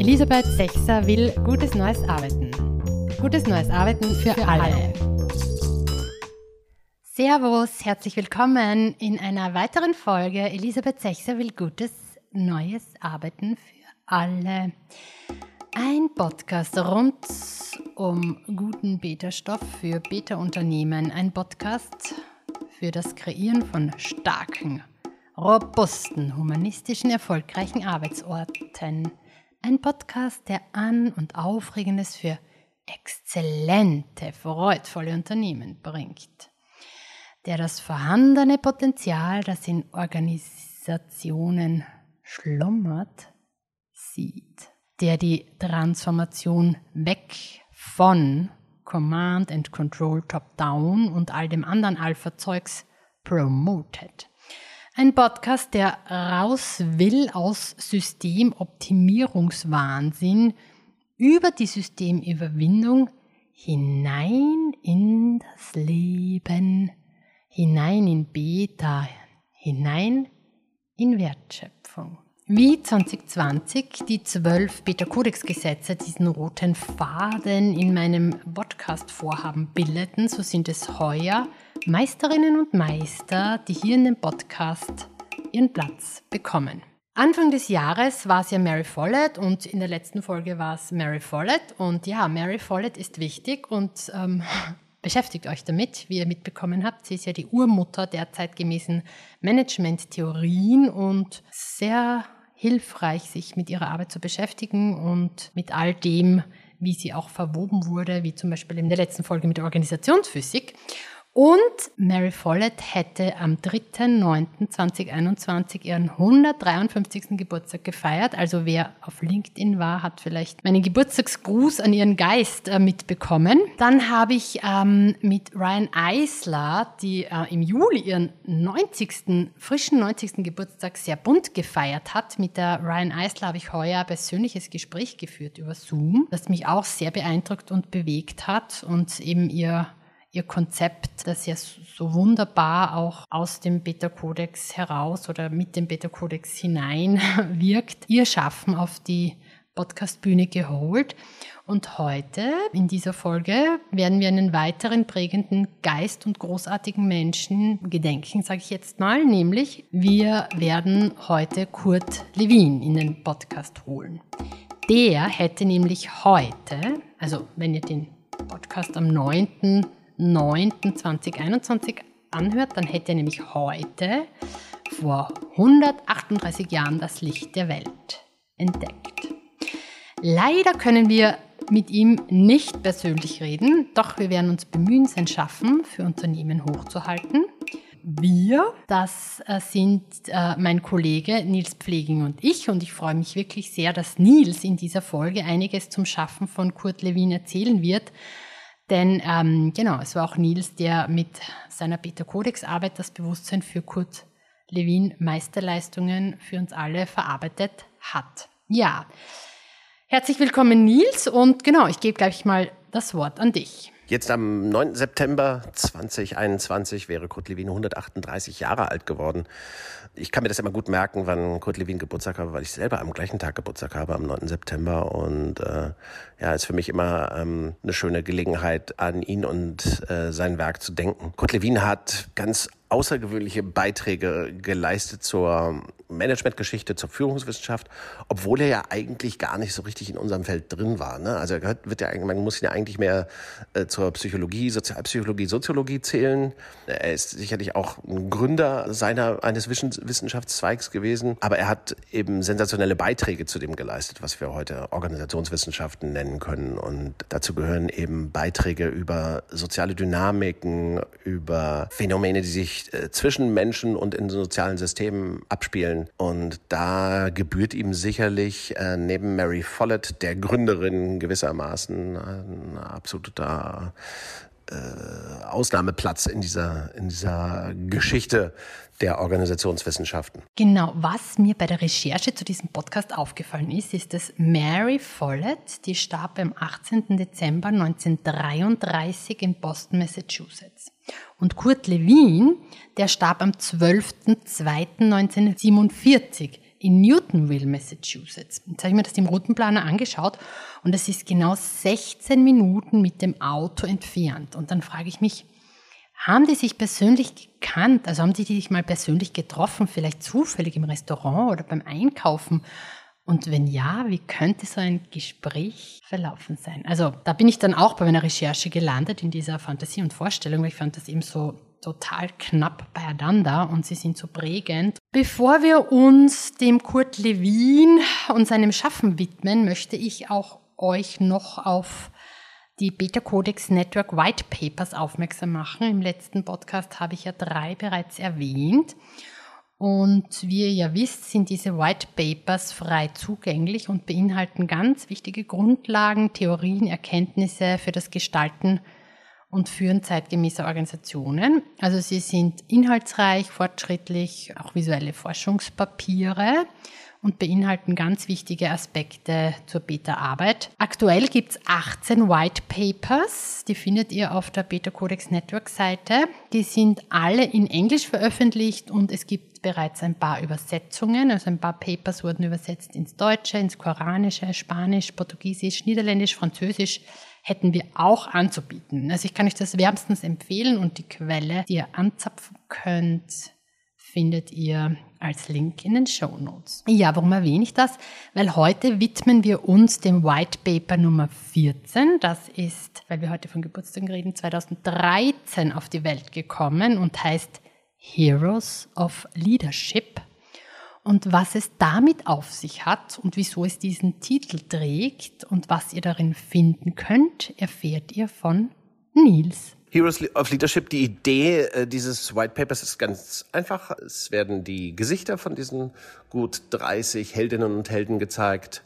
Elisabeth Sechser will gutes neues Arbeiten. Gutes neues Arbeiten für, für alle. alle. Servus, herzlich willkommen in einer weiteren Folge. Elisabeth Sechser will gutes neues Arbeiten für alle. Ein Podcast rund um guten Beta-Stoff für Beta-Unternehmen. Ein Podcast für das Kreieren von starken, robusten, humanistischen, erfolgreichen Arbeitsorten. Ein Podcast, der an- und Aufregendes für exzellente, freudvolle Unternehmen bringt. Der das vorhandene Potenzial, das in Organisationen schlummert, sieht. Der die Transformation weg von Command and Control Top-Down und all dem anderen Alpha-Zeugs promotet. Ein Podcast, der raus will aus Systemoptimierungswahnsinn über die Systemüberwindung hinein in das Leben, hinein in Beta, hinein in Wertschöpfung. Wie 2020 die zwölf Beta-Kodex-Gesetze diesen roten Faden in meinem Podcast-Vorhaben bildeten, so sind es heuer Meisterinnen und Meister, die hier in dem Podcast ihren Platz bekommen. Anfang des Jahres war es ja Mary Follett und in der letzten Folge war es Mary Follett. Und ja, Mary Follett ist wichtig und ähm, beschäftigt euch damit, wie ihr mitbekommen habt. Sie ist ja die Urmutter der zeitgemäßen Management-Theorien und sehr hilfreich, sich mit ihrer Arbeit zu beschäftigen und mit all dem, wie sie auch verwoben wurde, wie zum Beispiel in der letzten Folge mit der Organisationsphysik. Und Mary Follett hätte am 3.9.2021 ihren 153. Geburtstag gefeiert. Also wer auf LinkedIn war, hat vielleicht meinen Geburtstagsgruß an ihren Geist äh, mitbekommen. Dann habe ich ähm, mit Ryan Eisler, die äh, im Juli ihren 90., frischen 90. Geburtstag sehr bunt gefeiert hat. Mit der Ryan Eisler habe ich heuer ein persönliches Gespräch geführt über Zoom, das mich auch sehr beeindruckt und bewegt hat und eben ihr ihr Konzept, das ja so wunderbar auch aus dem Beta-Kodex heraus oder mit dem Beta-Kodex hinein wirkt, ihr Schaffen auf die Podcast-Bühne geholt. Und heute, in dieser Folge, werden wir einen weiteren prägenden Geist und großartigen Menschen gedenken, sage ich jetzt mal, nämlich wir werden heute Kurt Lewin in den Podcast holen. Der hätte nämlich heute, also wenn ihr den Podcast am 9. 9.2021 anhört, dann hätte er nämlich heute vor 138 Jahren das Licht der Welt entdeckt. Leider können wir mit ihm nicht persönlich reden, doch wir werden uns bemühen, sein Schaffen für Unternehmen hochzuhalten. Wir, das äh, sind äh, mein Kollege Nils Pfleging und ich und ich freue mich wirklich sehr, dass Nils in dieser Folge einiges zum Schaffen von Kurt Lewin erzählen wird, denn ähm, genau, es war auch Nils, der mit seiner Beta-Codex-Arbeit das Bewusstsein für Kurt Lewin Meisterleistungen für uns alle verarbeitet hat. Ja, herzlich willkommen Nils und genau, ich gebe gleich mal das Wort an dich. Jetzt am 9. September 2021 wäre Kurt Lewin 138 Jahre alt geworden. Ich kann mir das immer gut merken, wann Kurt Lewin Geburtstag habe, weil ich selber am gleichen Tag Geburtstag habe, am 9. September. Und äh, ja, ist für mich immer ähm, eine schöne Gelegenheit, an ihn und äh, sein Werk zu denken. Kurt Lewin hat ganz außergewöhnliche Beiträge geleistet zur Managementgeschichte, zur Führungswissenschaft, obwohl er ja eigentlich gar nicht so richtig in unserem Feld drin war. Ne? Also er gehört, wird ja, man muss ihn ja eigentlich mehr äh, zur Psychologie, Sozialpsychologie, Soziologie zählen. Er ist sicherlich auch ein Gründer seiner eines Wissenschaftszweigs gewesen, aber er hat eben sensationelle Beiträge zu dem geleistet, was wir heute Organisationswissenschaften nennen können. Und dazu gehören eben Beiträge über soziale Dynamiken, über Phänomene, die sich äh, zwischen Menschen und in sozialen Systemen abspielen. Und da gebührt ihm sicherlich äh, neben Mary Follett, der Gründerin gewissermaßen, ein absoluter äh, Ausnahmeplatz in dieser, in dieser Geschichte der Organisationswissenschaften. Genau, was mir bei der Recherche zu diesem Podcast aufgefallen ist, ist, dass Mary Follett, die starb am 18. Dezember 1933 in Boston, Massachusetts. Und Kurt Lewin, der starb am 12.02.1947 in Newtonville, Massachusetts. Jetzt habe ich mir das im Routenplaner angeschaut und es ist genau 16 Minuten mit dem Auto entfernt. Und dann frage ich mich, haben die sich persönlich gekannt? Also haben die sich mal persönlich getroffen, vielleicht zufällig im Restaurant oder beim Einkaufen? Und wenn ja, wie könnte so ein Gespräch verlaufen sein? Also da bin ich dann auch bei meiner Recherche gelandet in dieser Fantasie und Vorstellung, weil ich fand das eben so total knapp beieinander und sie sind so prägend. Bevor wir uns dem Kurt Lewin und seinem Schaffen widmen, möchte ich auch euch noch auf die Beta Codex Network White Papers aufmerksam machen. Im letzten Podcast habe ich ja drei bereits erwähnt. Und wie ihr ja wisst, sind diese White Papers frei zugänglich und beinhalten ganz wichtige Grundlagen, Theorien, Erkenntnisse für das Gestalten und Führen zeitgemäßer Organisationen. Also sie sind inhaltsreich, fortschrittlich, auch visuelle Forschungspapiere und beinhalten ganz wichtige Aspekte zur Beta-Arbeit. Aktuell gibt es 18 White Papers, die findet ihr auf der Beta Codex Network Seite. Die sind alle in Englisch veröffentlicht und es gibt bereits ein paar Übersetzungen. Also ein paar Papers wurden übersetzt ins Deutsche, ins Koranische, Spanisch, Portugiesisch, Niederländisch, Französisch hätten wir auch anzubieten. Also ich kann euch das wärmstens empfehlen und die Quelle, die ihr anzapfen könnt, findet ihr als Link in den Show Notes. Ja, warum erwähne ich das? Weil heute widmen wir uns dem White Paper Nummer 14. Das ist, weil wir heute von Geburtstagen reden, 2013 auf die Welt gekommen und heißt Heroes of Leadership. Und was es damit auf sich hat und wieso es diesen Titel trägt und was ihr darin finden könnt, erfährt ihr von Nils. Heroes of Leadership, die Idee äh, dieses White Papers ist ganz einfach. Es werden die Gesichter von diesen gut 30 Heldinnen und Helden gezeigt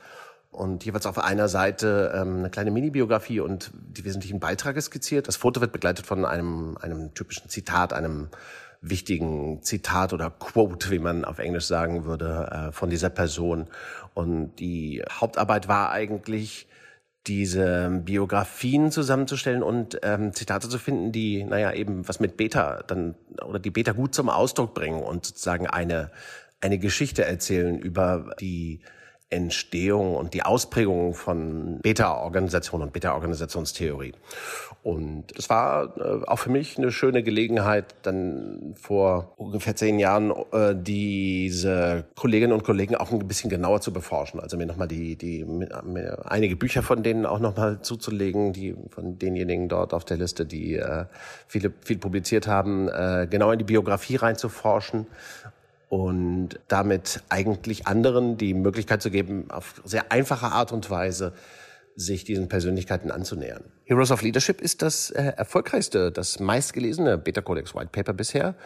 und jeweils auf einer Seite ähm, eine kleine Mini-Biografie und die wesentlichen Beiträge skizziert. Das Foto wird begleitet von einem, einem typischen Zitat, einem wichtigen Zitat oder Quote, wie man auf Englisch sagen würde, äh, von dieser Person. Und die Hauptarbeit war eigentlich, diese Biografien zusammenzustellen und ähm, Zitate zu finden, die, naja, eben was mit Beta dann oder die Beta gut zum Ausdruck bringen und sozusagen eine, eine Geschichte erzählen über die Entstehung und die Ausprägung von Beta-Organisation und Beta-Organisationstheorie. Und es war äh, auch für mich eine schöne Gelegenheit, dann vor ungefähr zehn Jahren äh, diese Kolleginnen und Kollegen auch ein bisschen genauer zu beforschen. Also mir nochmal die, die mir einige Bücher von denen auch nochmal zuzulegen, die von denjenigen dort auf der Liste, die äh, viele viel publiziert haben, äh, genau in die Biografie reinzuforschen und damit eigentlich anderen die Möglichkeit zu geben, auf sehr einfache Art und Weise sich diesen Persönlichkeiten anzunähern. Heroes of Leadership ist das äh, erfolgreichste, das meistgelesene Beta Codex White Paper bisher.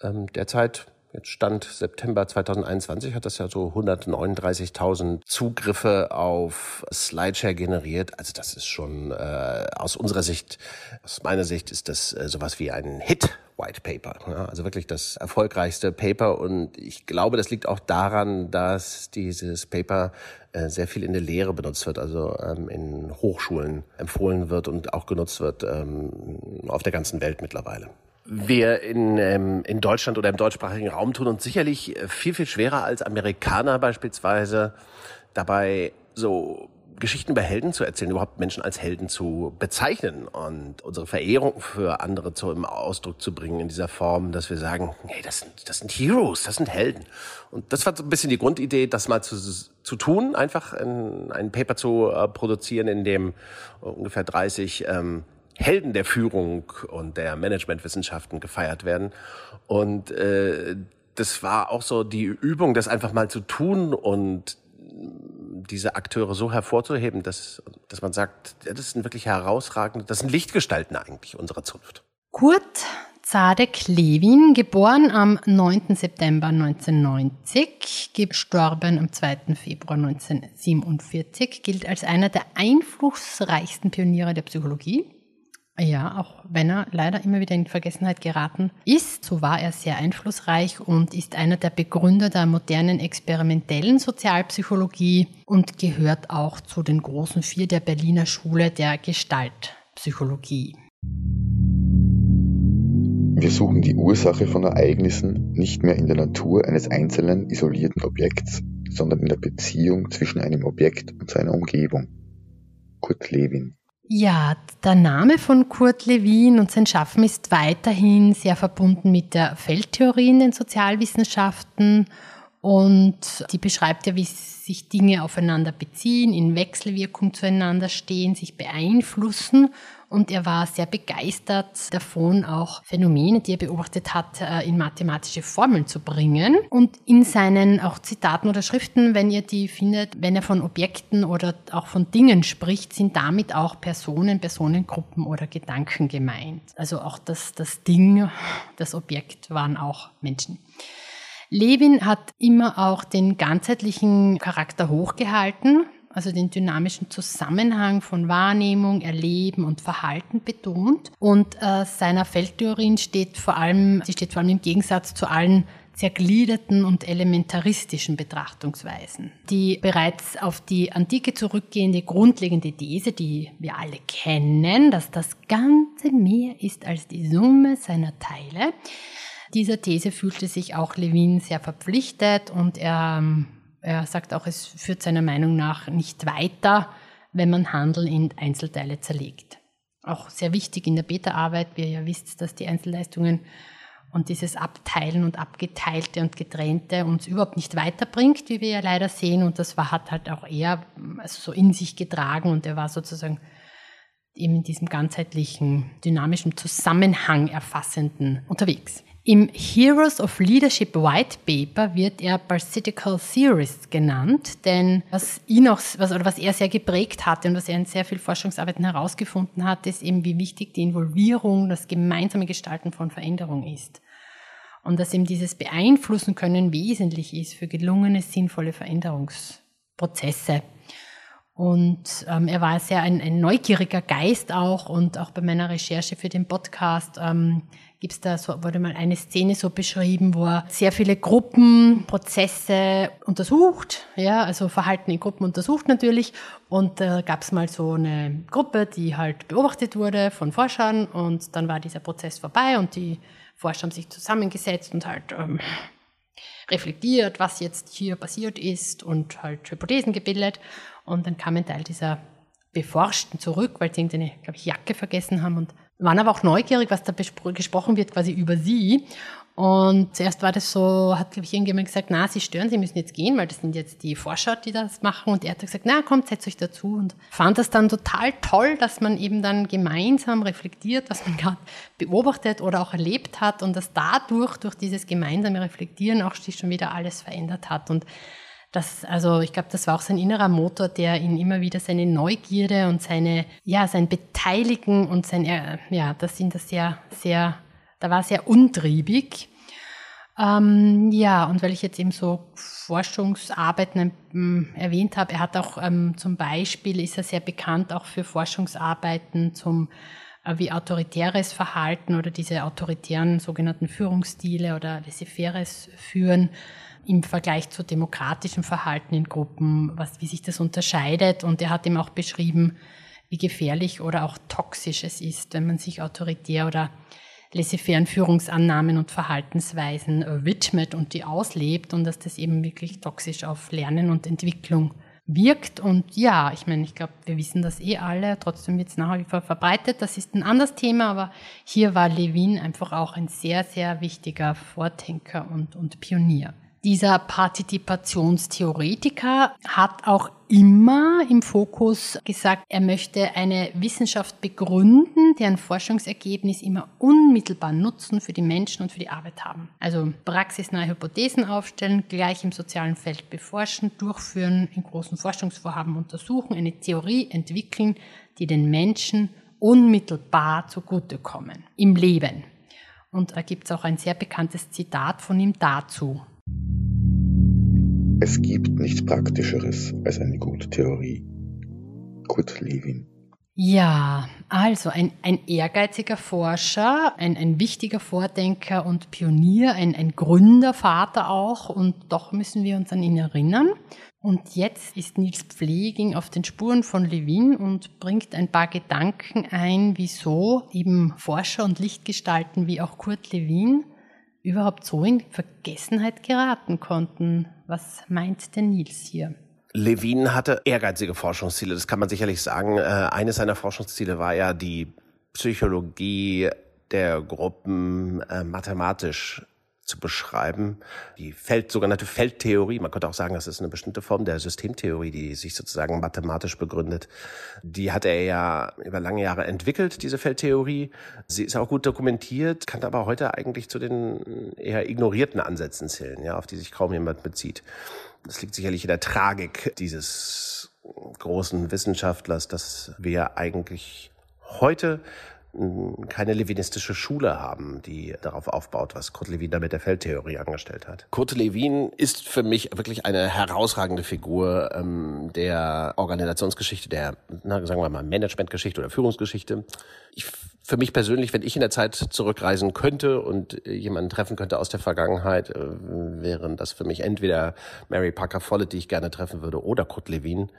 Ähm, derzeit Jetzt Stand September 2021 hat das ja so 139.000 Zugriffe auf Slideshare generiert. Also das ist schon äh, aus unserer Sicht, aus meiner Sicht ist das äh, sowas wie ein Hit White Paper. Ja, also wirklich das erfolgreichste Paper. Und ich glaube, das liegt auch daran, dass dieses Paper äh, sehr viel in der Lehre benutzt wird, also ähm, in Hochschulen empfohlen wird und auch genutzt wird ähm, auf der ganzen Welt mittlerweile wir in, ähm, in Deutschland oder im deutschsprachigen Raum tun uns sicherlich äh, viel, viel schwerer als Amerikaner beispielsweise dabei so Geschichten über Helden zu erzählen, überhaupt Menschen als Helden zu bezeichnen und unsere Verehrung für andere zum Ausdruck zu bringen in dieser Form, dass wir sagen, hey, das sind, das sind Heroes, das sind Helden. Und das war so ein bisschen die Grundidee, das mal zu, zu tun, einfach ein, ein Paper zu äh, produzieren, in dem ungefähr 30 ähm, Helden der Führung und der Managementwissenschaften gefeiert werden. Und äh, das war auch so die Übung, das einfach mal zu tun und diese Akteure so hervorzuheben, dass, dass man sagt, ja, das sind wirklich herausragende, das sind Lichtgestalten eigentlich unserer Zunft. Kurt Zadek Levin, geboren am 9. September 1990, gestorben am 2. Februar 1947, gilt als einer der einflussreichsten Pioniere der Psychologie. Ja, auch wenn er leider immer wieder in Vergessenheit geraten ist, so war er sehr einflussreich und ist einer der Begründer der modernen experimentellen Sozialpsychologie und gehört auch zu den großen vier der Berliner Schule der Gestaltpsychologie. Wir suchen die Ursache von Ereignissen nicht mehr in der Natur eines einzelnen isolierten Objekts, sondern in der Beziehung zwischen einem Objekt und seiner Umgebung. Kurt Lewin. Ja, der Name von Kurt Lewin und sein Schaffen ist weiterhin sehr verbunden mit der Feldtheorie in den Sozialwissenschaften und die beschreibt ja, wie sich Dinge aufeinander beziehen, in Wechselwirkung zueinander stehen, sich beeinflussen. Und er war sehr begeistert davon, auch Phänomene, die er beobachtet hat, äh, in mathematische Formeln zu bringen. Und in seinen auch Zitaten oder Schriften, wenn ihr die findet, wenn er von Objekten oder auch von Dingen spricht, sind damit auch Personen, Personengruppen oder Gedanken gemeint. Also auch das, das Ding, das Objekt waren auch Menschen. Levin hat immer auch den ganzheitlichen Charakter hochgehalten, also den dynamischen Zusammenhang von Wahrnehmung, Erleben und Verhalten betont. Und äh, seiner Feldtheorien steht vor allem, sie steht vor allem im Gegensatz zu allen zergliederten und elementaristischen Betrachtungsweisen. Die bereits auf die Antike zurückgehende grundlegende These, die wir alle kennen, dass das Ganze mehr ist als die Summe seiner Teile, dieser These fühlte sich auch Levin sehr verpflichtet und er, ähm, er sagt auch, es führt seiner Meinung nach nicht weiter, wenn man Handel in Einzelteile zerlegt. Auch sehr wichtig in der Beta-Arbeit, wie ihr ja wisst, dass die Einzelleistungen und dieses Abteilen und Abgeteilte und Getrennte uns überhaupt nicht weiterbringt, wie wir ja leider sehen. Und das war, hat halt auch er also so in sich getragen und er war sozusagen eben in diesem ganzheitlichen, dynamischen Zusammenhang erfassenden unterwegs. Im Heroes of Leadership White Paper wird er Parasitical Theorist genannt, denn was ihn auch, was, oder was er sehr geprägt hatte und was er in sehr viel Forschungsarbeiten herausgefunden hat, ist eben, wie wichtig die Involvierung, das gemeinsame Gestalten von Veränderung ist. Und dass eben dieses Beeinflussen können wesentlich ist für gelungene, sinnvolle Veränderungsprozesse. Und ähm, er war sehr ein, ein, neugieriger Geist auch und auch bei meiner Recherche für den Podcast ähm, gibt es da so, wurde mal eine Szene so beschrieben, wo er sehr viele Gruppenprozesse untersucht, ja, also Verhalten in Gruppen untersucht natürlich. Und da äh, gab es mal so eine Gruppe, die halt beobachtet wurde von Forschern und dann war dieser Prozess vorbei und die Forscher haben sich zusammengesetzt und halt ähm, reflektiert, was jetzt hier passiert ist und halt Hypothesen gebildet. Und dann kam ein Teil dieser Beforschten zurück, weil sie irgendeine, glaube ich, Jacke vergessen haben und waren aber auch neugierig, was da gesprochen wird, quasi über sie. Und zuerst war das so, hat, glaube ich, irgendjemand gesagt, na, Sie stören, Sie müssen jetzt gehen, weil das sind jetzt die Forscher, die das machen. Und er hat gesagt, na, kommt, setzt euch dazu. Und fand das dann total toll, dass man eben dann gemeinsam reflektiert, was man gerade beobachtet oder auch erlebt hat und dass dadurch, durch dieses gemeinsame Reflektieren auch sich schon wieder alles verändert hat. Und das, also ich glaube, das war auch sein innerer Motor, der ihn immer wieder seine Neugierde und seine, ja, sein Beteiligen und sein, ja, das sind das sehr, sehr, da war sehr untriebig. Ähm, ja, und weil ich jetzt eben so Forschungsarbeiten ähm, erwähnt habe, er hat auch ähm, zum Beispiel, ist er sehr bekannt auch für Forschungsarbeiten zum äh, wie autoritäres Verhalten oder diese autoritären sogenannten Führungsstile oder laissez-faires Führen im Vergleich zu demokratischem Verhalten in Gruppen, was, wie sich das unterscheidet. Und er hat ihm auch beschrieben, wie gefährlich oder auch toxisch es ist, wenn man sich autoritär oder laissez-faire Führungsannahmen und Verhaltensweisen widmet und die auslebt und dass das eben wirklich toxisch auf Lernen und Entwicklung wirkt. Und ja, ich meine, ich glaube, wir wissen das eh alle, trotzdem wird es nach wie vor verbreitet. Das ist ein anderes Thema, aber hier war Levin einfach auch ein sehr, sehr wichtiger Vordenker und, und Pionier. Dieser Partizipationstheoretiker hat auch immer im Fokus gesagt, er möchte eine Wissenschaft begründen, deren Forschungsergebnis immer unmittelbar Nutzen für die Menschen und für die Arbeit haben. Also praxisnahe Hypothesen aufstellen, gleich im sozialen Feld beforschen, durchführen, in großen Forschungsvorhaben untersuchen, eine Theorie entwickeln, die den Menschen unmittelbar zugutekommen im Leben. Und da gibt es auch ein sehr bekanntes Zitat von ihm dazu. Es gibt nichts Praktischeres als eine gute Theorie. Kurt Lewin. Ja, also ein, ein ehrgeiziger Forscher, ein, ein wichtiger Vordenker und Pionier, ein, ein Gründervater auch und doch müssen wir uns an ihn erinnern. Und jetzt ist Nils Pfleging auf den Spuren von Levin und bringt ein paar Gedanken ein, wieso eben Forscher und Lichtgestalten wie auch Kurt Lewin überhaupt so in Vergessenheit geraten konnten. Was meint denn Nils hier? Levin hatte ehrgeizige Forschungsziele, das kann man sicherlich sagen. Äh, eines seiner Forschungsziele war ja die Psychologie der Gruppen äh, mathematisch zu beschreiben. Die Feld, sogenannte Feldtheorie, man könnte auch sagen, das ist eine bestimmte Form der Systemtheorie, die sich sozusagen mathematisch begründet. Die hat er ja über lange Jahre entwickelt, diese Feldtheorie. Sie ist auch gut dokumentiert, kann aber heute eigentlich zu den eher ignorierten Ansätzen zählen, ja, auf die sich kaum jemand bezieht. Das liegt sicherlich in der Tragik dieses großen Wissenschaftlers, dass wir eigentlich heute keine levinistische Schule haben, die darauf aufbaut, was Kurt Lewin da mit der Feldtheorie angestellt hat. Kurt Lewin ist für mich wirklich eine herausragende Figur ähm, der Organisationsgeschichte, der, na, sagen wir mal, Managementgeschichte oder Führungsgeschichte. Ich, für mich persönlich, wenn ich in der Zeit zurückreisen könnte und jemanden treffen könnte aus der Vergangenheit, äh, wären das für mich entweder Mary Parker Follett, die ich gerne treffen würde, oder Kurt Lewin.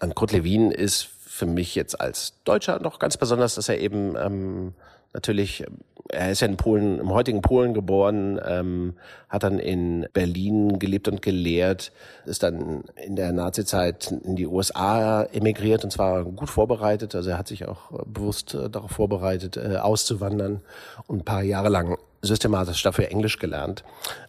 An Kurt Lewin ist für mich jetzt als Deutscher noch ganz besonders, dass er eben ähm, natürlich, er ist ja in Polen, im heutigen Polen geboren, ähm, hat dann in Berlin gelebt und gelehrt, ist dann in der Nazizeit in die USA emigriert und zwar gut vorbereitet. Also er hat sich auch bewusst äh, darauf vorbereitet, äh, auszuwandern und ein paar Jahre lang systematisch dafür Englisch gelernt.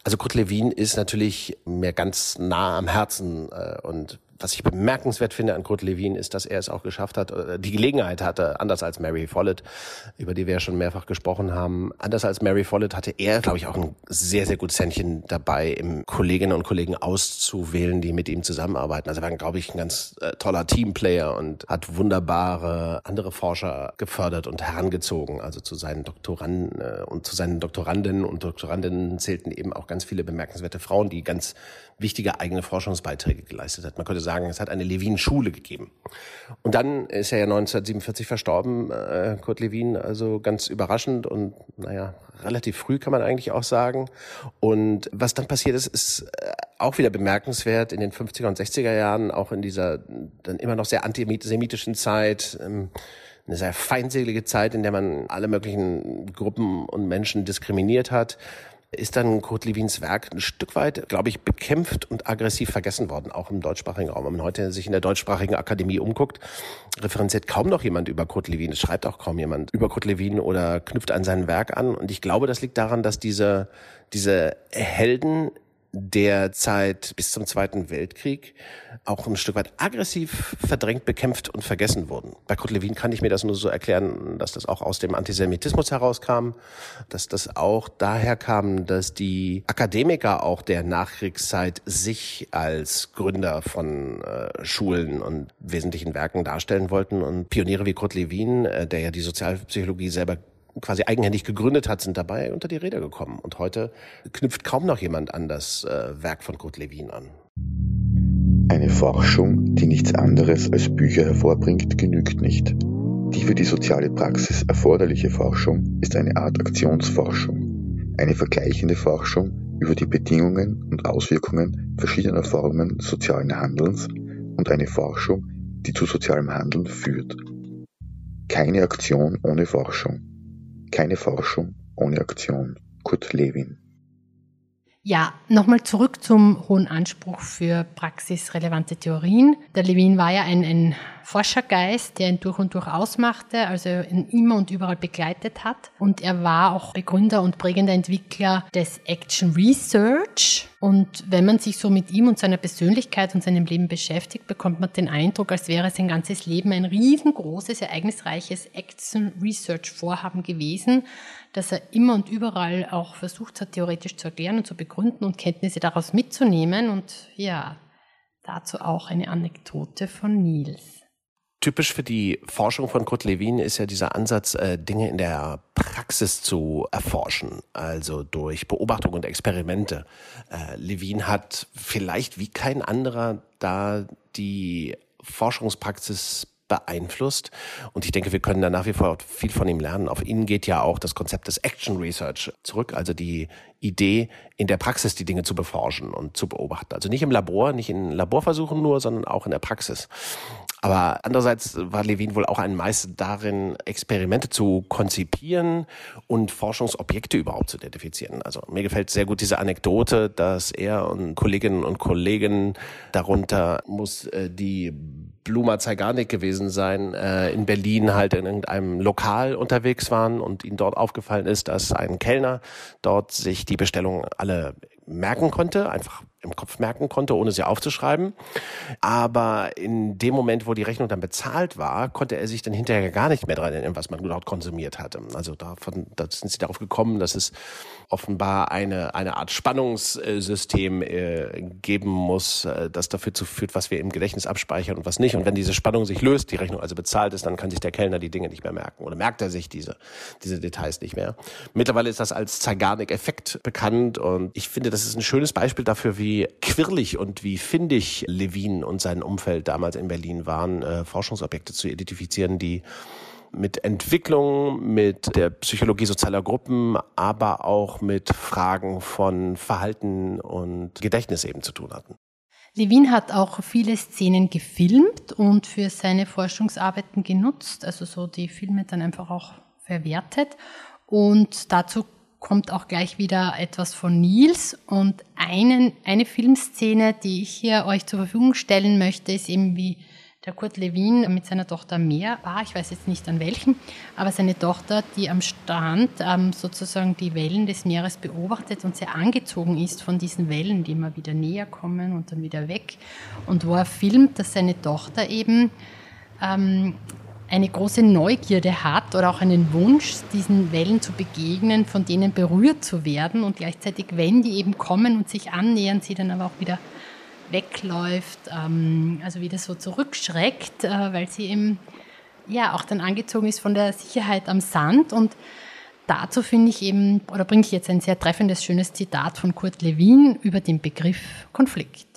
Also Kurt Lewin ist natürlich mir ganz nah am Herzen äh, und was ich bemerkenswert finde an Kurt Lewin ist, dass er es auch geschafft hat, äh, die Gelegenheit hatte, anders als Mary Follett, über die wir ja schon mehrfach gesprochen haben, anders als Mary Follett hatte er, glaube ich, auch ein sehr, sehr gutes Händchen dabei, im Kolleginnen und Kollegen auszuwählen, die mit ihm zusammenarbeiten. Also er war, glaube ich, ein ganz äh, toller Teamplayer und hat wunderbare andere Forscher gefördert und herangezogen. Also zu seinen Doktoranden äh, und zu seinen Doktorandinnen und Doktorandinnen zählten eben auch ganz viele bemerkenswerte Frauen, die ganz wichtige eigene Forschungsbeiträge geleistet hat. Man könnte sagen, es hat eine Levin-Schule gegeben. Und dann ist er ja 1947 verstorben, äh, Kurt Lewin, also ganz überraschend und naja, relativ früh kann man eigentlich auch sagen. Und was dann passiert ist, ist äh, auch wieder bemerkenswert in den 50er und 60er Jahren, auch in dieser dann immer noch sehr antisemitischen Zeit. Ähm, eine sehr feindselige Zeit, in der man alle möglichen Gruppen und Menschen diskriminiert hat ist dann Kurt Lewins Werk ein Stück weit, glaube ich, bekämpft und aggressiv vergessen worden, auch im deutschsprachigen Raum. Wenn man heute sich in der deutschsprachigen Akademie umguckt, referenziert kaum noch jemand über Kurt Lewin. Es schreibt auch kaum jemand über Kurt Lewin oder knüpft an sein Werk an. Und ich glaube, das liegt daran, dass diese, diese Helden der Zeit bis zum Zweiten Weltkrieg auch ein Stück weit aggressiv verdrängt, bekämpft und vergessen wurden. Bei Kurt Lewin kann ich mir das nur so erklären, dass das auch aus dem Antisemitismus herauskam, dass das auch daher kam, dass die Akademiker auch der Nachkriegszeit sich als Gründer von äh, Schulen und wesentlichen Werken darstellen wollten und Pioniere wie Kurt Lewin, äh, der ja die Sozialpsychologie selber quasi eigenhändig gegründet hat, sind dabei unter die Räder gekommen. Und heute knüpft kaum noch jemand an das äh, Werk von Kurt Lewin an. Eine Forschung, die nichts anderes als Bücher hervorbringt, genügt nicht. Die für die soziale Praxis erforderliche Forschung ist eine Art Aktionsforschung, eine vergleichende Forschung über die Bedingungen und Auswirkungen verschiedener Formen sozialen Handelns und eine Forschung, die zu sozialem Handeln führt. Keine Aktion ohne Forschung. Keine Forschung ohne Aktion. Kurt Lewin. Ja, nochmal zurück zum hohen Anspruch für praxisrelevante Theorien. Der Levin war ja ein, ein Forschergeist, der ihn durch und durch ausmachte, also ihn immer und überall begleitet hat. Und er war auch Begründer und prägender Entwickler des Action Research. Und wenn man sich so mit ihm und seiner Persönlichkeit und seinem Leben beschäftigt, bekommt man den Eindruck, als wäre sein ganzes Leben ein riesengroßes, ereignisreiches Action Research Vorhaben gewesen, das er immer und überall auch versucht hat, theoretisch zu erklären und zu begründen und Kenntnisse daraus mitzunehmen. Und ja, dazu auch eine Anekdote von Nils. Typisch für die Forschung von Kurt Lewin ist ja dieser Ansatz, äh, Dinge in der Praxis zu erforschen, also durch Beobachtung und Experimente. Äh, Levin hat vielleicht wie kein anderer da die Forschungspraxis beeinflusst. Und ich denke, wir können da nach wie vor viel von ihm lernen. Auf ihn geht ja auch das Konzept des Action Research zurück, also die Idee, in der Praxis die Dinge zu beforschen und zu beobachten. Also nicht im Labor, nicht in Laborversuchen nur, sondern auch in der Praxis. Aber andererseits war Levin wohl auch ein Meister darin, Experimente zu konzipieren und Forschungsobjekte überhaupt zu identifizieren. Also mir gefällt sehr gut diese Anekdote, dass er und Kolleginnen und Kollegen, darunter muss äh, die Bluma Zeigarnik gewesen sein, äh, in Berlin halt in irgendeinem Lokal unterwegs waren und ihnen dort aufgefallen ist, dass ein Kellner dort sich die Bestellungen alle merken konnte, einfach im Kopf merken konnte, ohne sie aufzuschreiben. Aber in dem Moment, wo die Rechnung dann bezahlt war, konnte er sich dann hinterher gar nicht mehr dran erinnern, was man dort konsumiert hatte. Also davon, da sind sie darauf gekommen, dass es offenbar eine, eine Art Spannungssystem äh, geben muss, äh, das dafür zu führt, was wir im Gedächtnis abspeichern und was nicht. Und wenn diese Spannung sich löst, die Rechnung also bezahlt ist, dann kann sich der Kellner die Dinge nicht mehr merken oder merkt er sich diese, diese Details nicht mehr. Mittlerweile ist das als Zeigarnik-Effekt bekannt und ich finde, das ist ein schönes Beispiel dafür, wie quirlig und wie findig Levin und sein Umfeld damals in Berlin waren, äh, Forschungsobjekte zu identifizieren, die mit Entwicklung, mit der Psychologie sozialer Gruppen, aber auch mit Fragen von Verhalten und Gedächtnis eben zu tun hatten. Levin hat auch viele Szenen gefilmt und für seine Forschungsarbeiten genutzt, also so die Filme dann einfach auch verwertet. Und dazu kommt auch gleich wieder etwas von Nils. Und einen, eine Filmszene, die ich hier euch zur Verfügung stellen möchte, ist eben wie der Kurt Lewin mit seiner Tochter Meer war, ich weiß jetzt nicht an welchem, aber seine Tochter, die am Strand ähm, sozusagen die Wellen des Meeres beobachtet und sehr angezogen ist von diesen Wellen, die immer wieder näher kommen und dann wieder weg. Und wo er filmt, dass seine Tochter eben ähm, eine große Neugierde hat oder auch einen Wunsch, diesen Wellen zu begegnen, von denen berührt zu werden und gleichzeitig, wenn die eben kommen und sich annähern, sie dann aber auch wieder wegläuft, ähm, also wieder so zurückschreckt, äh, weil sie eben ja auch dann angezogen ist von der Sicherheit am Sand und dazu finde ich eben, oder bringe ich jetzt ein sehr treffendes, schönes Zitat von Kurt Lewin über den Begriff Konflikt.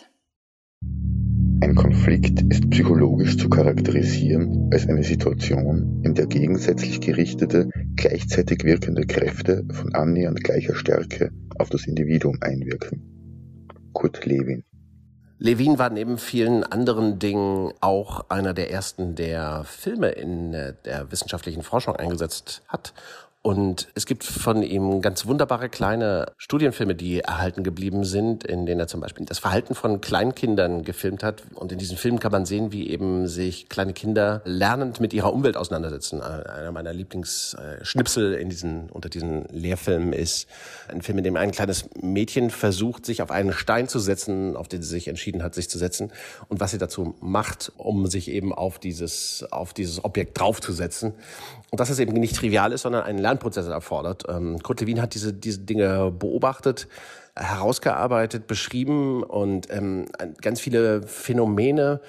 Ein Konflikt ist psychologisch zu charakterisieren als eine Situation, in der gegensätzlich gerichtete, gleichzeitig wirkende Kräfte von annähernd gleicher Stärke auf das Individuum einwirken. Kurt Lewin Levin war neben vielen anderen Dingen auch einer der ersten, der Filme in der wissenschaftlichen Forschung eingesetzt hat und es gibt von ihm ganz wunderbare kleine Studienfilme, die erhalten geblieben sind, in denen er zum Beispiel das Verhalten von Kleinkindern gefilmt hat. Und in diesen Filmen kann man sehen, wie eben sich kleine Kinder lernend mit ihrer Umwelt auseinandersetzen. Einer meiner Lieblingsschnipsel in diesen, unter diesen Lehrfilmen ist ein Film, in dem ein kleines Mädchen versucht, sich auf einen Stein zu setzen, auf den sie sich entschieden hat, sich zu setzen. Und was sie dazu macht, um sich eben auf dieses, auf dieses Objekt draufzusetzen. Und dass es eben nicht trivial ist, sondern einen Lernprozess erfordert. Ähm, Kurt Lewin hat diese, diese Dinge beobachtet, herausgearbeitet, beschrieben und ähm, ganz viele Phänomene,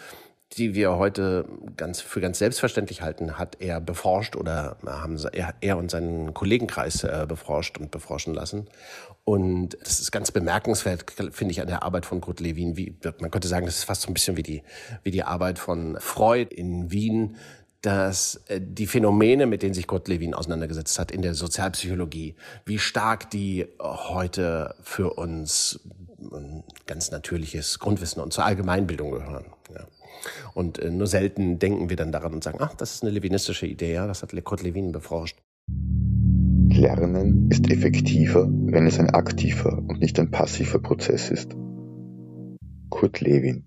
die wir heute ganz für ganz selbstverständlich halten, hat er beforscht oder haben er, er und seinen Kollegenkreis äh, beforscht und beforschen lassen. Und das ist ganz bemerkenswert, finde ich, an der Arbeit von Kurt Lewin. Wie, man könnte sagen, das ist fast so ein bisschen wie die, wie die Arbeit von Freud in Wien, dass äh, die Phänomene, mit denen sich Kurt Lewin auseinandergesetzt hat in der Sozialpsychologie, wie stark die heute für uns ganz natürliches Grundwissen und zur Allgemeinbildung gehören. Ja. Und äh, nur selten denken wir dann daran und sagen, ach, das ist eine levinistische Idee, ja, das hat Kurt Lewin beforscht. Lernen ist effektiver, wenn es ein aktiver und nicht ein passiver Prozess ist. Kurt Lewin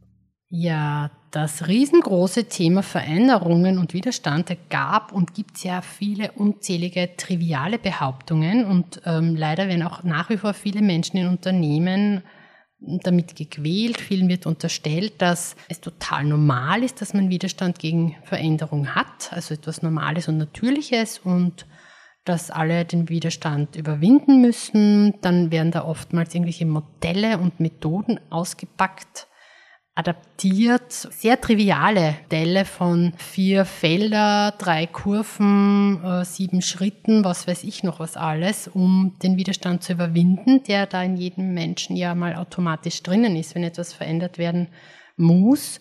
ja, das riesengroße Thema Veränderungen und Widerstand, gab und gibt es ja viele unzählige triviale Behauptungen und ähm, leider werden auch nach wie vor viele Menschen in Unternehmen damit gequält. Vielen wird unterstellt, dass es total normal ist, dass man Widerstand gegen Veränderung hat, also etwas Normales und Natürliches und dass alle den Widerstand überwinden müssen. Dann werden da oftmals irgendwelche Modelle und Methoden ausgepackt, adaptiert sehr triviale Modelle von vier Felder, drei Kurven, äh, sieben Schritten, was weiß ich noch was alles, um den Widerstand zu überwinden, der da in jedem Menschen ja mal automatisch drinnen ist, wenn etwas verändert werden muss.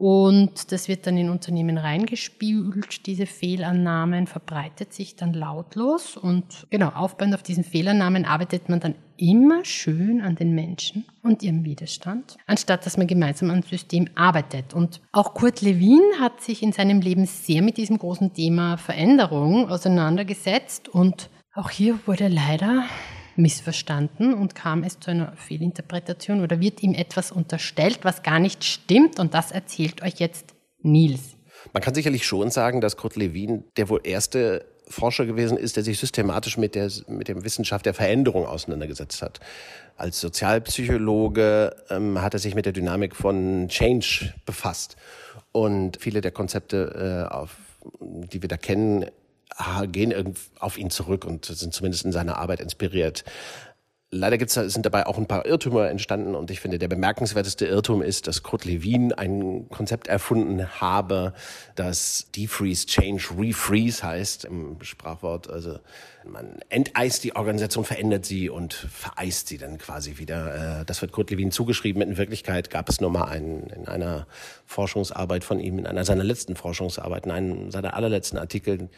Und das wird dann in Unternehmen reingespült. Diese Fehlannahmen verbreitet sich dann lautlos. Und genau, aufbauend auf diesen Fehlannahmen arbeitet man dann immer schön an den Menschen und ihrem Widerstand, anstatt dass man gemeinsam an System arbeitet. Und auch Kurt Lewin hat sich in seinem Leben sehr mit diesem großen Thema Veränderung auseinandergesetzt. Und auch hier wurde leider missverstanden und kam es zu einer Fehlinterpretation oder wird ihm etwas unterstellt, was gar nicht stimmt und das erzählt euch jetzt Nils. Man kann sicherlich schon sagen, dass Kurt Lewin der wohl erste Forscher gewesen ist, der sich systematisch mit der, mit der Wissenschaft der Veränderung auseinandergesetzt hat. Als Sozialpsychologe ähm, hat er sich mit der Dynamik von Change befasst. Und viele der Konzepte, äh, auf, die wir da kennen, gehen auf ihn zurück und sind zumindest in seiner Arbeit inspiriert. Leider gibt's, sind dabei auch ein paar Irrtümer entstanden und ich finde, der bemerkenswerteste Irrtum ist, dass Kurt Lewin ein Konzept erfunden habe, das Defreeze, Change, Refreeze heißt im Sprachwort. Also man enteist die Organisation, verändert sie und vereist sie dann quasi wieder. Äh, das wird Kurt Lewin zugeschrieben. In Wirklichkeit gab es nur mal einen, in einer Forschungsarbeit von ihm, in einer seiner letzten Forschungsarbeiten, einem seiner allerletzten Artikel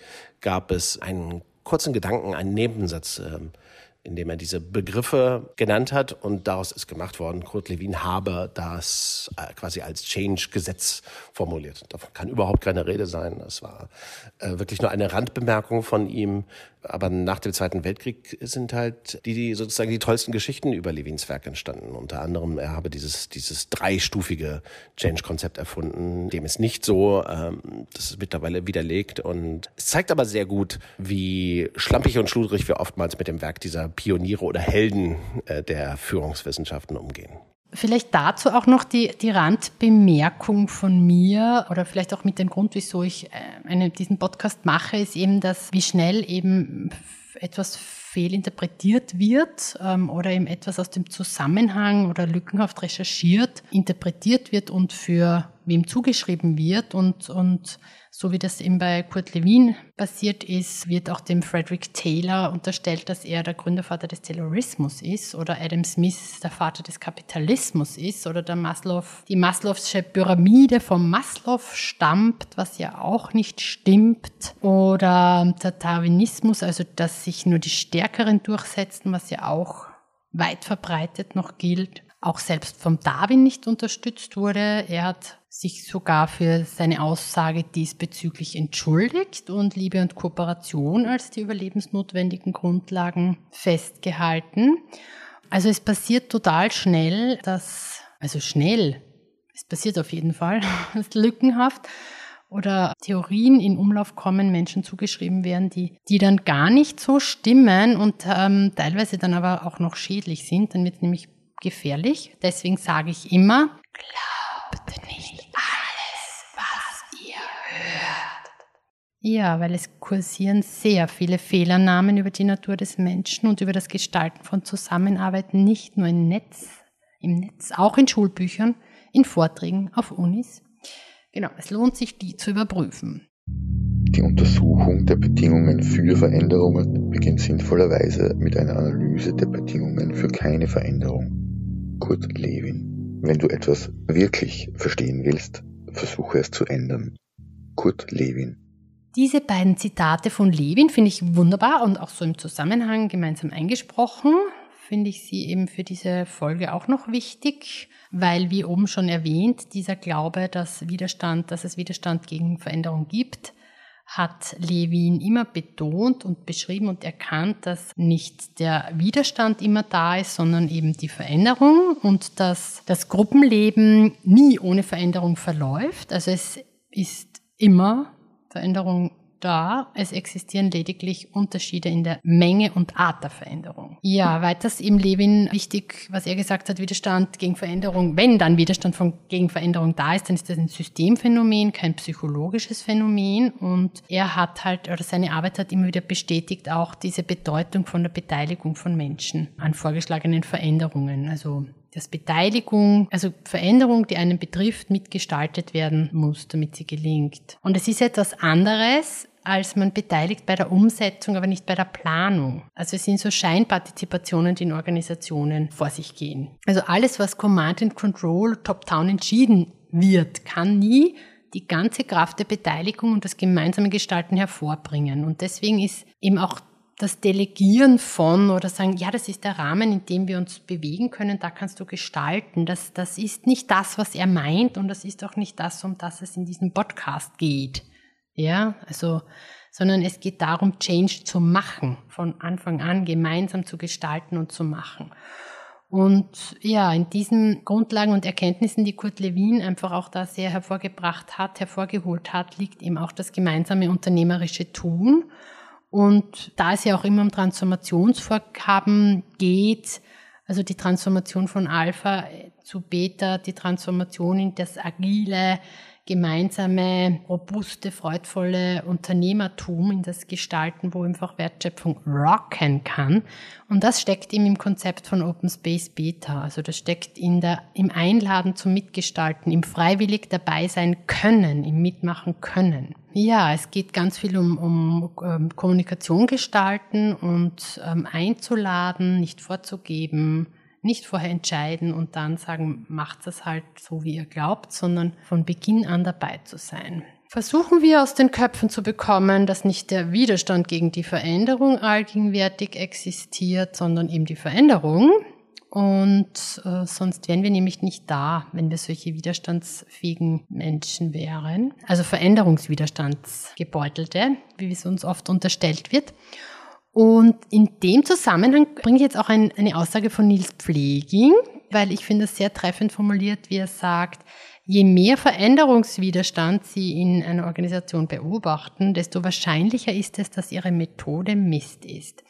gab es einen kurzen Gedanken, einen Nebensatz, ähm, indem er diese Begriffe genannt hat und daraus ist gemacht worden, Kurt Lewin habe das äh, quasi als Change-Gesetz formuliert. Davon kann überhaupt keine Rede sein. Das war äh, wirklich nur eine Randbemerkung von ihm. Aber nach dem Zweiten Weltkrieg sind halt die, die sozusagen die tollsten Geschichten über Lewins Werk entstanden. Unter anderem, er habe dieses, dieses dreistufige Change-Konzept erfunden. Dem ist nicht so. Ähm, das ist mittlerweile widerlegt und es zeigt aber sehr gut, wie schlampig und schludrig wir oftmals mit dem Werk dieser Pioniere oder Helden äh, der Führungswissenschaften umgehen. Vielleicht dazu auch noch die, die Randbemerkung von mir oder vielleicht auch mit dem Grund, wieso ich äh, eine, diesen Podcast mache, ist eben, dass wie schnell eben etwas fehlinterpretiert wird ähm, oder eben etwas aus dem Zusammenhang oder lückenhaft recherchiert, interpretiert wird und für wem zugeschrieben wird und, und so wie das eben bei Kurt Lewin passiert ist, wird auch dem Frederick Taylor unterstellt, dass er der Gründervater des Terrorismus ist oder Adam Smith der Vater des Kapitalismus ist oder der Maslow, die Maslow'sche Pyramide vom Maslow stammt, was ja auch nicht stimmt. Oder der Darwinismus, also dass sich nur die Stärkeren durchsetzen, was ja auch weit verbreitet noch gilt auch selbst vom Darwin nicht unterstützt wurde. Er hat sich sogar für seine Aussage diesbezüglich entschuldigt und Liebe und Kooperation als die überlebensnotwendigen Grundlagen festgehalten. Also es passiert total schnell, dass, also schnell, es passiert auf jeden Fall, lückenhaft, oder Theorien in Umlauf kommen, Menschen zugeschrieben werden, die, die dann gar nicht so stimmen und ähm, teilweise dann aber auch noch schädlich sind. Dann wird nämlich gefährlich. Deswegen sage ich immer, glaubt nicht alles, was ihr hört. Ja, weil es kursieren sehr viele Fehlernamen über die Natur des Menschen und über das Gestalten von Zusammenarbeiten, nicht nur im Netz, im Netz, auch in Schulbüchern, in Vorträgen, auf Unis. Genau, es lohnt sich, die zu überprüfen. Die Untersuchung der Bedingungen für Veränderungen beginnt sinnvollerweise mit einer Analyse der Bedingungen für keine Veränderung. Kurt Lewin. Wenn du etwas wirklich verstehen willst, versuche es zu ändern. Kurt Lewin. Diese beiden Zitate von Lewin finde ich wunderbar und auch so im Zusammenhang gemeinsam eingesprochen. Finde ich sie eben für diese Folge auch noch wichtig, weil, wie oben schon erwähnt, dieser Glaube, dass Widerstand, dass es Widerstand gegen Veränderung gibt, hat Levin immer betont und beschrieben und erkannt, dass nicht der Widerstand immer da ist, sondern eben die Veränderung und dass das Gruppenleben nie ohne Veränderung verläuft. Also es ist immer Veränderung da. Es existieren lediglich Unterschiede in der Menge und Art der Veränderung. Ja, weiters im Levin wichtig, was er gesagt hat, Widerstand gegen Veränderung. Wenn dann Widerstand von, gegen Veränderung da ist, dann ist das ein Systemphänomen, kein psychologisches Phänomen. Und er hat halt, oder seine Arbeit hat immer wieder bestätigt auch diese Bedeutung von der Beteiligung von Menschen an vorgeschlagenen Veränderungen. Also dass Beteiligung, also Veränderung, die einen betrifft, mitgestaltet werden muss, damit sie gelingt. Und es ist etwas anderes, als man beteiligt bei der Umsetzung, aber nicht bei der Planung. Also es sind so Scheinpartizipationen, die in Organisationen vor sich gehen. Also alles, was Command and Control top-down entschieden wird, kann nie die ganze Kraft der Beteiligung und das gemeinsame Gestalten hervorbringen. Und deswegen ist eben auch das Delegieren von oder sagen, ja, das ist der Rahmen, in dem wir uns bewegen können, da kannst du gestalten. Das, das ist nicht das, was er meint und das ist auch nicht das, um das es in diesem Podcast geht. Ja, also, sondern es geht darum, Change zu machen, von Anfang an gemeinsam zu gestalten und zu machen. Und ja, in diesen Grundlagen und Erkenntnissen, die Kurt Lewin einfach auch da sehr hervorgebracht hat, hervorgeholt hat, liegt eben auch das gemeinsame unternehmerische Tun. Und da es ja auch immer um Transformationsvorhaben geht, also die Transformation von Alpha zu Beta, die Transformation in das agile, gemeinsame, robuste, freudvolle Unternehmertum, in das Gestalten, wo einfach Wertschöpfung rocken kann. Und das steckt eben im Konzept von Open Space Beta. Also das steckt in der, im Einladen zum Mitgestalten, im freiwillig dabei sein können, im Mitmachen können. Ja, es geht ganz viel um, um ähm, Kommunikation gestalten und ähm, einzuladen, nicht vorzugeben, nicht vorher entscheiden und dann sagen, macht es halt so, wie ihr glaubt, sondern von Beginn an dabei zu sein. Versuchen wir aus den Köpfen zu bekommen, dass nicht der Widerstand gegen die Veränderung allgegenwärtig existiert, sondern eben die Veränderung. Und äh, sonst wären wir nämlich nicht da, wenn wir solche widerstandsfähigen Menschen wären. Also Veränderungswiderstandsgebeutelte, wie es uns oft unterstellt wird. Und in dem Zusammenhang bringe ich jetzt auch ein, eine Aussage von Nils Pfleging, weil ich finde es sehr treffend formuliert, wie er sagt, je mehr Veränderungswiderstand Sie in einer Organisation beobachten, desto wahrscheinlicher ist es, dass Ihre Methode Mist ist.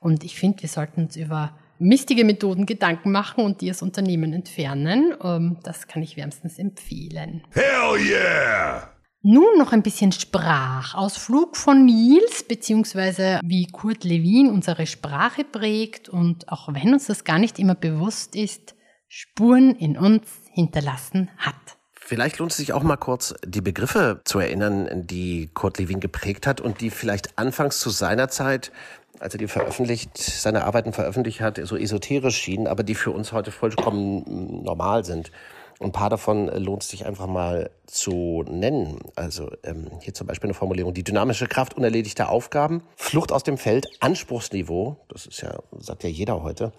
Und ich finde, wir sollten uns über mistige Methoden Gedanken machen und die als Unternehmen entfernen. Ähm, das kann ich wärmstens empfehlen. Hell yeah! Nun noch ein bisschen Sprachausflug von Nils, beziehungsweise wie Kurt Lewin unsere Sprache prägt und auch wenn uns das gar nicht immer bewusst ist, Spuren in uns hinterlassen hat. Vielleicht lohnt es sich auch mal kurz, die Begriffe zu erinnern, die Kurt Lewin geprägt hat und die vielleicht anfangs zu seiner Zeit, als er die veröffentlicht, seine Arbeiten veröffentlicht hat, so esoterisch schienen, aber die für uns heute vollkommen normal sind. Ein paar davon äh, lohnt es sich einfach mal zu nennen. Also ähm, hier zum Beispiel eine Formulierung, die dynamische Kraft unerledigter Aufgaben, Flucht aus dem Feld, Anspruchsniveau, das ist ja, sagt ja jeder heute,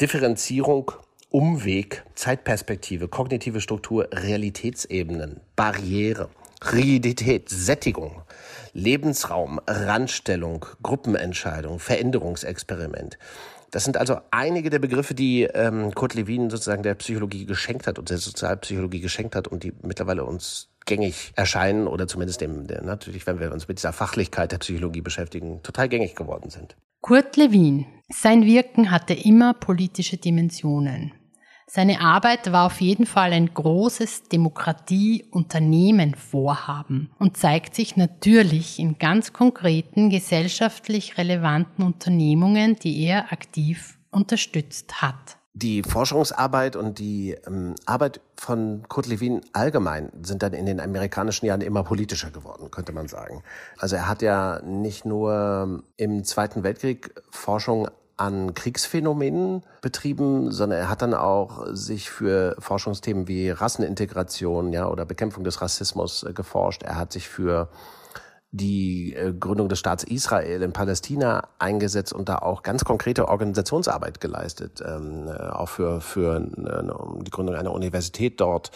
Differenzierung, Umweg, Zeitperspektive, kognitive Struktur, Realitätsebenen, Barriere, Rigidität, Sättigung, Lebensraum, Randstellung, Gruppenentscheidung, Veränderungsexperiment. Das sind also einige der Begriffe, die ähm, Kurt Lewin sozusagen der Psychologie geschenkt hat und der Sozialpsychologie geschenkt hat und die mittlerweile uns gängig erscheinen oder zumindest dem, der, natürlich, wenn wir uns mit dieser Fachlichkeit der Psychologie beschäftigen, total gängig geworden sind. Kurt Lewin. Sein Wirken hatte immer politische Dimensionen. Seine Arbeit war auf jeden Fall ein großes Demokratie-Unternehmen-Vorhaben und zeigt sich natürlich in ganz konkreten gesellschaftlich relevanten Unternehmungen, die er aktiv unterstützt hat. Die Forschungsarbeit und die ähm, Arbeit von Kurt Lewin allgemein sind dann in den amerikanischen Jahren immer politischer geworden, könnte man sagen. Also er hat ja nicht nur im Zweiten Weltkrieg Forschung an Kriegsphänomenen betrieben, sondern er hat dann auch sich für Forschungsthemen wie Rassenintegration, ja, oder Bekämpfung des Rassismus äh, geforscht. Er hat sich für die äh, Gründung des Staats Israel in Palästina eingesetzt und da auch ganz konkrete Organisationsarbeit geleistet, ähm, äh, auch für, für die Gründung einer Universität dort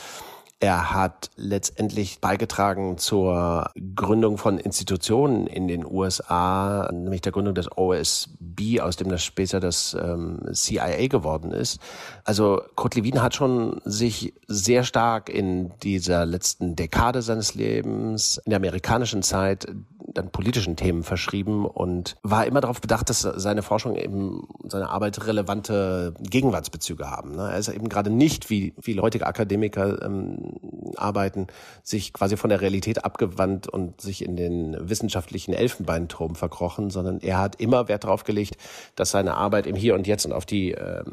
er hat letztendlich beigetragen zur Gründung von Institutionen in den USA, nämlich der Gründung des OSB, aus dem das später das ähm, CIA geworden ist. Also Kurt Lewin hat schon sich sehr stark in dieser letzten Dekade seines Lebens, in der amerikanischen Zeit, dann politischen Themen verschrieben und war immer darauf bedacht, dass seine Forschung eben, seine Arbeit relevante Gegenwartsbezüge haben. Ne? Er ist eben gerade nicht, wie viele heutige Akademiker ähm, arbeiten, sich quasi von der Realität abgewandt und sich in den wissenschaftlichen Elfenbeinturm verkrochen, sondern er hat immer Wert darauf gelegt, dass seine Arbeit im Hier und Jetzt und auf die ähm,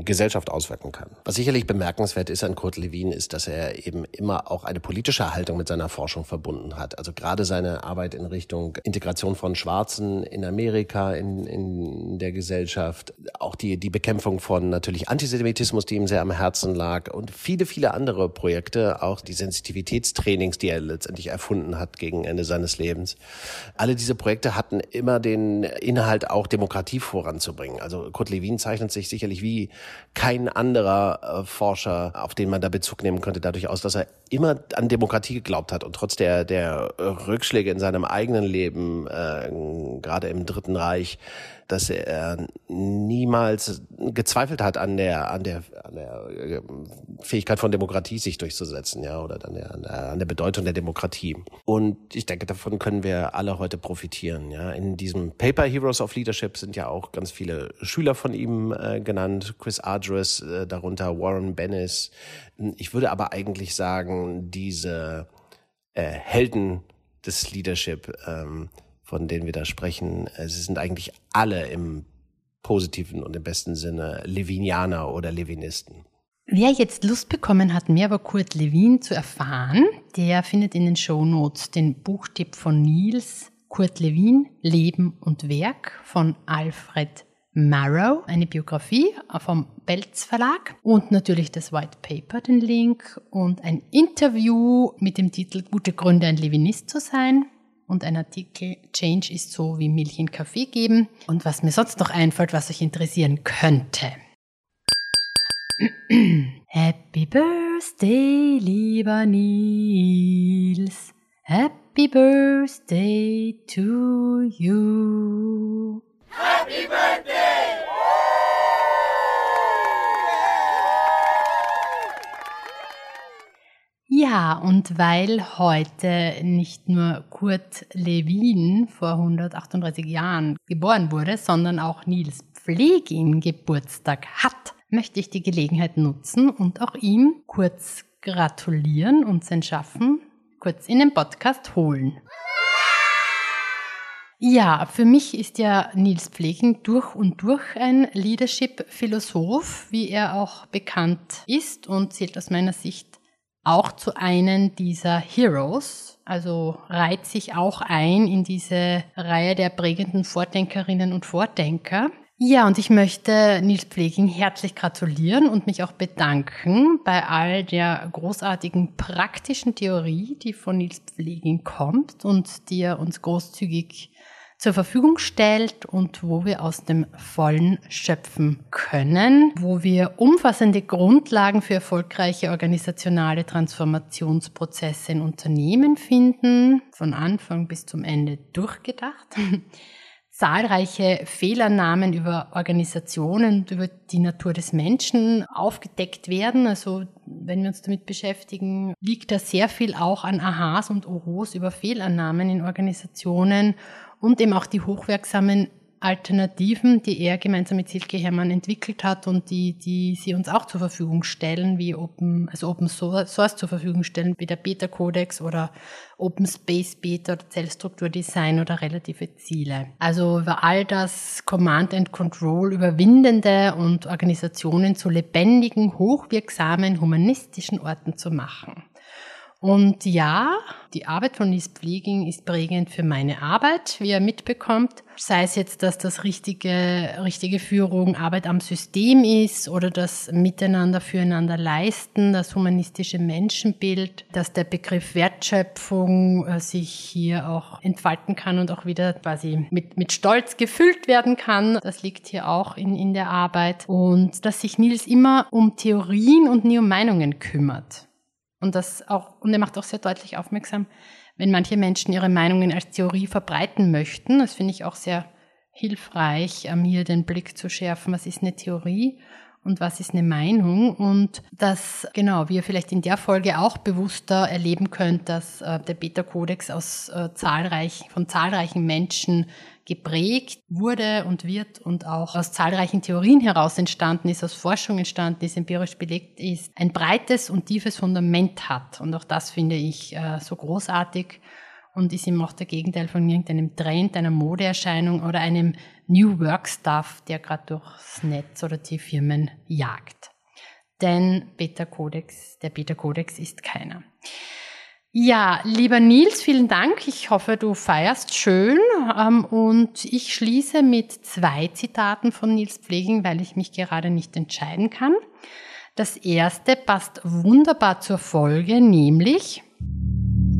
Gesellschaft auswirken kann. Was sicherlich bemerkenswert ist an Kurt Lewin, ist, dass er eben immer auch eine politische Haltung mit seiner Forschung verbunden hat. Also gerade seine Arbeit in Richtung Integration von Schwarzen in Amerika, in, in der Gesellschaft, auch die, die Bekämpfung von natürlich Antisemitismus, die ihm sehr am Herzen lag und viele, viele andere Projekte, auch die Sensitivitätstrainings, die er letztendlich erfunden hat gegen Ende seines Lebens. Alle diese Projekte hatten immer den Inhalt, auch Demokratie voranzubringen. Also Kurt Lewin zeichnet sich sicherlich wie kein anderer äh, Forscher, auf den man da Bezug nehmen könnte, dadurch aus, dass er immer an Demokratie geglaubt hat und trotz der, der Rückschläge in seinem eigenen Leben, äh, gerade im Dritten Reich, dass er niemals gezweifelt hat an der, an der, an der äh, Fähigkeit von Demokratie sich durchzusetzen, ja, oder an der, an der, Bedeutung der Demokratie. Und ich denke, davon können wir alle heute profitieren, ja. In diesem Paper Heroes of Leadership sind ja auch ganz viele Schüler von ihm äh, genannt, Chris Ardress, äh, darunter Warren Bennis. Ich würde aber eigentlich sagen, diese äh, Helden des Leadership, ähm, von denen wir da sprechen, äh, sie sind eigentlich alle im positiven und im besten Sinne Levinianer oder Levinisten. Wer jetzt Lust bekommen hat, mehr über Kurt Lewin zu erfahren, der findet in den Show Notes den Buchtipp von Nils Kurt Lewin, Leben und Werk von Alfred Marrow, eine Biografie vom Belz Verlag und natürlich das White Paper, den Link und ein Interview mit dem Titel Gute Gründe, ein Levinist zu sein und ein Artikel Change ist so wie Milch in Kaffee geben und was mir sonst noch einfällt, was euch interessieren könnte. Happy Birthday, lieber Nils. Happy Birthday to you. Happy Birthday! Ja, und weil heute nicht nur Kurt Lewin vor 138 Jahren geboren wurde, sondern auch Nils Pflegin Geburtstag hat, möchte ich die Gelegenheit nutzen und auch ihm kurz gratulieren und sein Schaffen kurz in den Podcast holen. Ja, für mich ist ja Nils Pflegin durch und durch ein Leadership-Philosoph, wie er auch bekannt ist und zählt aus meiner Sicht auch zu einem dieser Heroes, also reiht sich auch ein in diese Reihe der prägenden Vordenkerinnen und Vordenker. Ja, und ich möchte Nils Pfleging herzlich gratulieren und mich auch bedanken bei all der großartigen praktischen Theorie, die von Nils Pfleging kommt und die er uns großzügig zur Verfügung stellt und wo wir aus dem Vollen schöpfen können, wo wir umfassende Grundlagen für erfolgreiche organisationale Transformationsprozesse in Unternehmen finden, von Anfang bis zum Ende durchgedacht. zahlreiche Fehlernamen über Organisationen und über die Natur des Menschen aufgedeckt werden. Also wenn wir uns damit beschäftigen, liegt da sehr viel auch an Aha's und Ohos über Fehlannahmen in Organisationen und eben auch die hochwirksamen Alternativen, die er gemeinsam mit Silke Hermann entwickelt hat und die, die sie uns auch zur Verfügung stellen, wie Open, also Open Source zur Verfügung stellen, wie der Beta Codex oder Open Space Beta oder Zellstruktur Design oder relative Ziele. Also über all das Command and Control überwindende und Organisationen zu lebendigen, hochwirksamen, humanistischen Orten zu machen. Und ja, die Arbeit von Lies Pfleging ist prägend für meine Arbeit, wie er mitbekommt. Sei es jetzt, dass das richtige, richtige Führung Arbeit am System ist oder das Miteinander füreinander leisten, das humanistische Menschenbild, dass der Begriff Wertschöpfung äh, sich hier auch entfalten kann und auch wieder quasi mit, mit Stolz gefüllt werden kann. Das liegt hier auch in, in der Arbeit. Und dass sich Nils immer um Theorien und nie um Meinungen kümmert. Und das auch, und er macht auch sehr deutlich aufmerksam, wenn manche Menschen ihre Meinungen als Theorie verbreiten möchten. Das finde ich auch sehr hilfreich, um hier den Blick zu schärfen, was ist eine Theorie und was ist eine Meinung. Und dass, genau, wie ihr vielleicht in der Folge auch bewusster erleben könnt, dass äh, der Beta-Kodex aus äh, zahlreich, von zahlreichen Menschen geprägt wurde und wird und auch aus zahlreichen Theorien heraus entstanden ist, aus Forschung entstanden ist, empirisch belegt ist, ein breites und tiefes Fundament hat. Und auch das finde ich äh, so großartig und ist eben auch der Gegenteil von irgendeinem Trend, einer Modeerscheinung oder einem New Work Stuff, der gerade durchs Netz oder die Firmen jagt. Denn Beta Codex, der Beta Codex ist keiner. Ja, lieber Nils, vielen Dank. Ich hoffe, du feierst schön. Ähm, und ich schließe mit zwei Zitaten von Nils Pfleging, weil ich mich gerade nicht entscheiden kann. Das erste passt wunderbar zur Folge, nämlich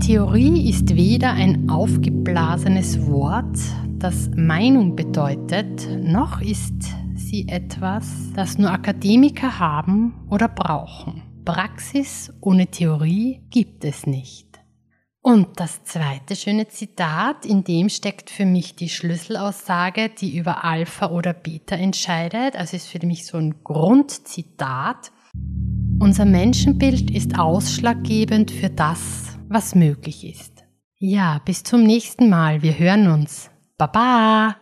Theorie ist weder ein aufgeblasenes Wort, das Meinung bedeutet, noch ist sie etwas, das nur Akademiker haben oder brauchen. Praxis ohne Theorie gibt es nicht. Und das zweite schöne Zitat, in dem steckt für mich die Schlüsselaussage, die über Alpha oder Beta entscheidet. Also ist für mich so ein Grundzitat. Unser Menschenbild ist ausschlaggebend für das, was möglich ist. Ja, bis zum nächsten Mal. Wir hören uns. Baba!